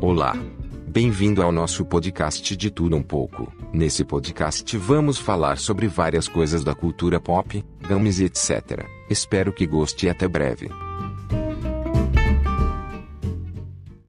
Olá. Bem-vindo ao nosso podcast de tudo um pouco. Nesse podcast vamos falar sobre várias coisas da cultura pop, games e etc. Espero que goste e até breve.